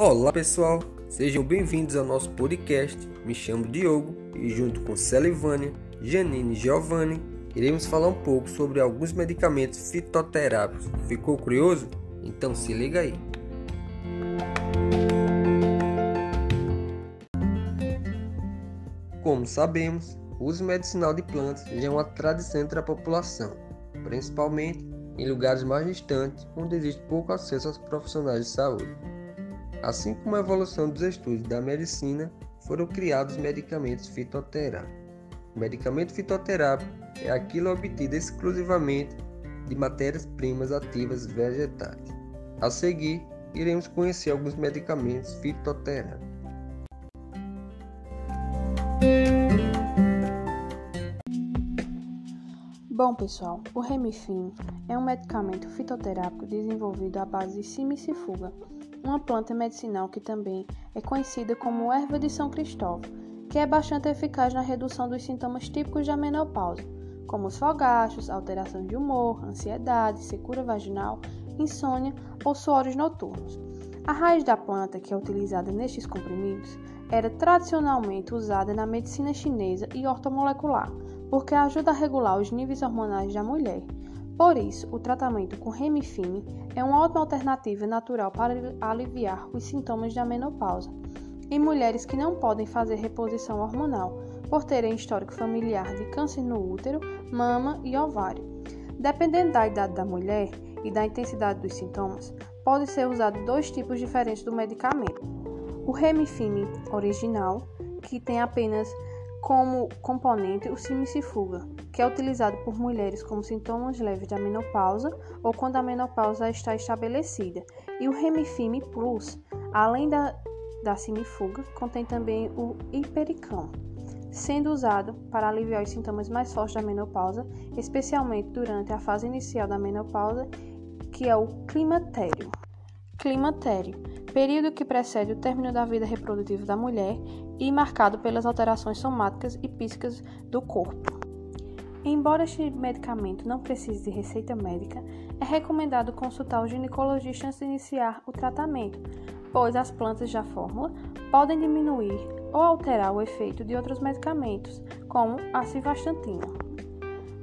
Olá pessoal, sejam bem-vindos ao nosso podcast. Me chamo Diogo e junto com Celivânia, Janine e Giovanni iremos falar um pouco sobre alguns medicamentos fitoterápicos. Ficou curioso? Então se liga aí. Como sabemos, o uso medicinal de plantas já é uma tradição entre a população, principalmente em lugares mais distantes onde existe pouco acesso aos profissionais de saúde. Assim como a evolução dos estudos da medicina, foram criados medicamentos fitoterápicos. O medicamento fitoterápico é aquilo obtido exclusivamente de matérias-primas ativas vegetais. A seguir, iremos conhecer alguns medicamentos fitoterápicos. Bom, pessoal, o Remifim é um medicamento fitoterápico desenvolvido à base de simicifuga, uma planta medicinal que também é conhecida como erva de São Cristóvão, que é bastante eficaz na redução dos sintomas típicos da menopausa, como os fogachos, alteração de humor, ansiedade, secura vaginal, insônia ou suores noturnos. A raiz da planta, que é utilizada nestes comprimidos, era tradicionalmente usada na medicina chinesa e ortomolecular porque ajuda a regular os níveis hormonais da mulher. Por isso, o tratamento com Remifine é uma ótima alternativa natural para aliviar os sintomas da menopausa em mulheres que não podem fazer reposição hormonal, por terem histórico familiar de câncer no útero, mama e ovário. Dependendo da idade da mulher e da intensidade dos sintomas, pode ser usado dois tipos diferentes do medicamento. O Remifine original, que tem apenas como componente o simicifuga, que é utilizado por mulheres com sintomas leves da menopausa ou quando a menopausa está estabelecida, e o Remifime Plus, além da, da simifuga, contém também o hipericão, sendo usado para aliviar os sintomas mais fortes da menopausa, especialmente durante a fase inicial da menopausa, que é o climatério. Climatério período que precede o término da vida reprodutiva da mulher e marcado pelas alterações somáticas e físicas do corpo. Embora este medicamento não precise de receita médica, é recomendado consultar o ginecologista antes de iniciar o tratamento, pois as plantas da fórmula podem diminuir ou alterar o efeito de outros medicamentos, como a civastatina.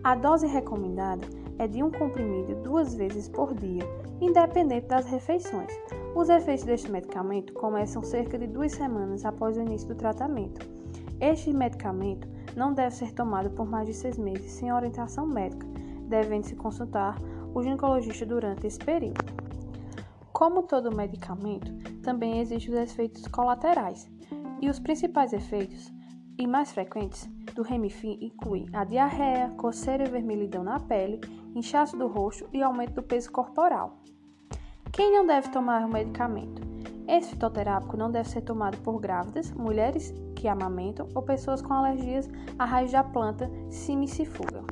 A dose recomendada é de um comprimido duas vezes por dia, independente das refeições. Os efeitos deste medicamento começam cerca de duas semanas após o início do tratamento. Este medicamento não deve ser tomado por mais de seis meses sem orientação médica, devendo-se consultar o ginecologista durante esse período. Como todo medicamento, também existem os efeitos colaterais, e os principais efeitos e mais frequentes do Remifim incluem a diarreia, coceira e vermelhidão na pele, inchaço do rosto e aumento do peso corporal. Quem não deve tomar o medicamento? Esse fitoterápico não deve ser tomado por grávidas, mulheres que amamentam ou pessoas com alergias à raiz da planta simicifuga.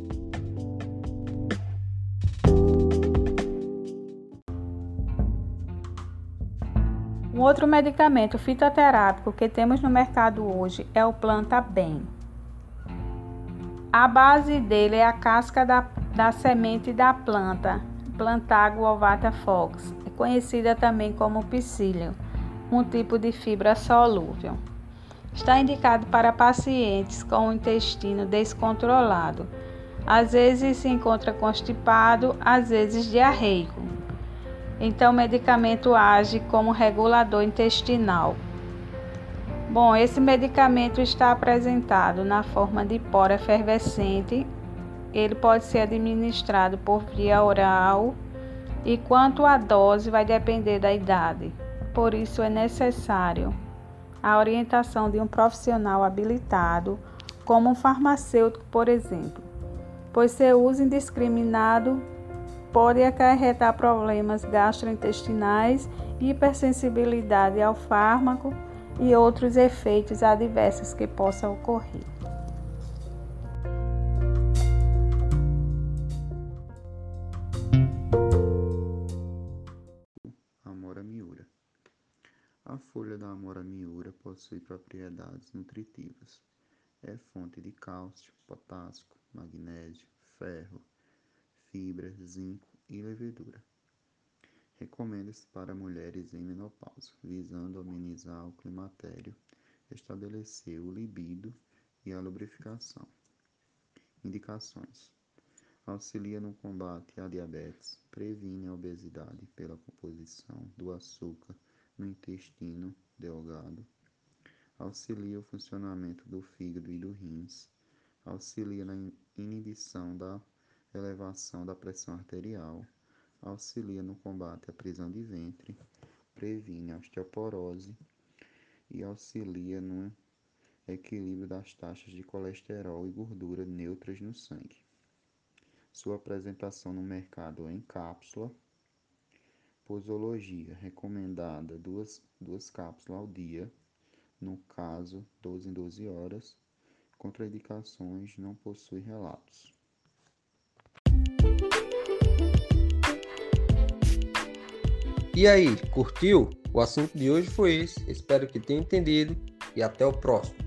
Um outro medicamento fitoterápico que temos no mercado hoje é o Planta Bem. A base dele é a casca da, da semente da planta, Plantago ovata fox, conhecida também como psyllium, um tipo de fibra solúvel. Está indicado para pacientes com o intestino descontrolado. Às vezes se encontra constipado, às vezes diarreico. Então o medicamento age como regulador intestinal. Bom, esse medicamento está apresentado na forma de pó efervescente. Ele pode ser administrado por via oral e quanto à dose vai depender da idade. Por isso é necessário a orientação de um profissional habilitado, como um farmacêutico, por exemplo, pois seu uso indiscriminado pode acarretar problemas gastrointestinais, hipersensibilidade ao fármaco e outros efeitos adversos que possam ocorrer. Da amora miura possui propriedades nutritivas. É fonte de cálcio, potássio, magnésio, ferro, fibra, zinco e levedura. Recomenda-se para mulheres em menopausa, visando amenizar o climatério, estabelecer o libido e a lubrificação. Indicações: auxilia no combate à diabetes, previne a obesidade pela composição do açúcar no intestino delgado, auxilia o funcionamento do fígado e do rins, auxilia na inibição da elevação da pressão arterial, auxilia no combate à prisão de ventre, previne a osteoporose. E auxilia no equilíbrio das taxas de colesterol e gordura neutras no sangue. Sua apresentação no mercado em cápsula. Posologia recomendada duas, duas cápsulas ao dia, no caso 12 em 12 horas. Contraindicações não possui relatos. E aí, curtiu? O assunto de hoje foi esse. Espero que tenha entendido e até o próximo.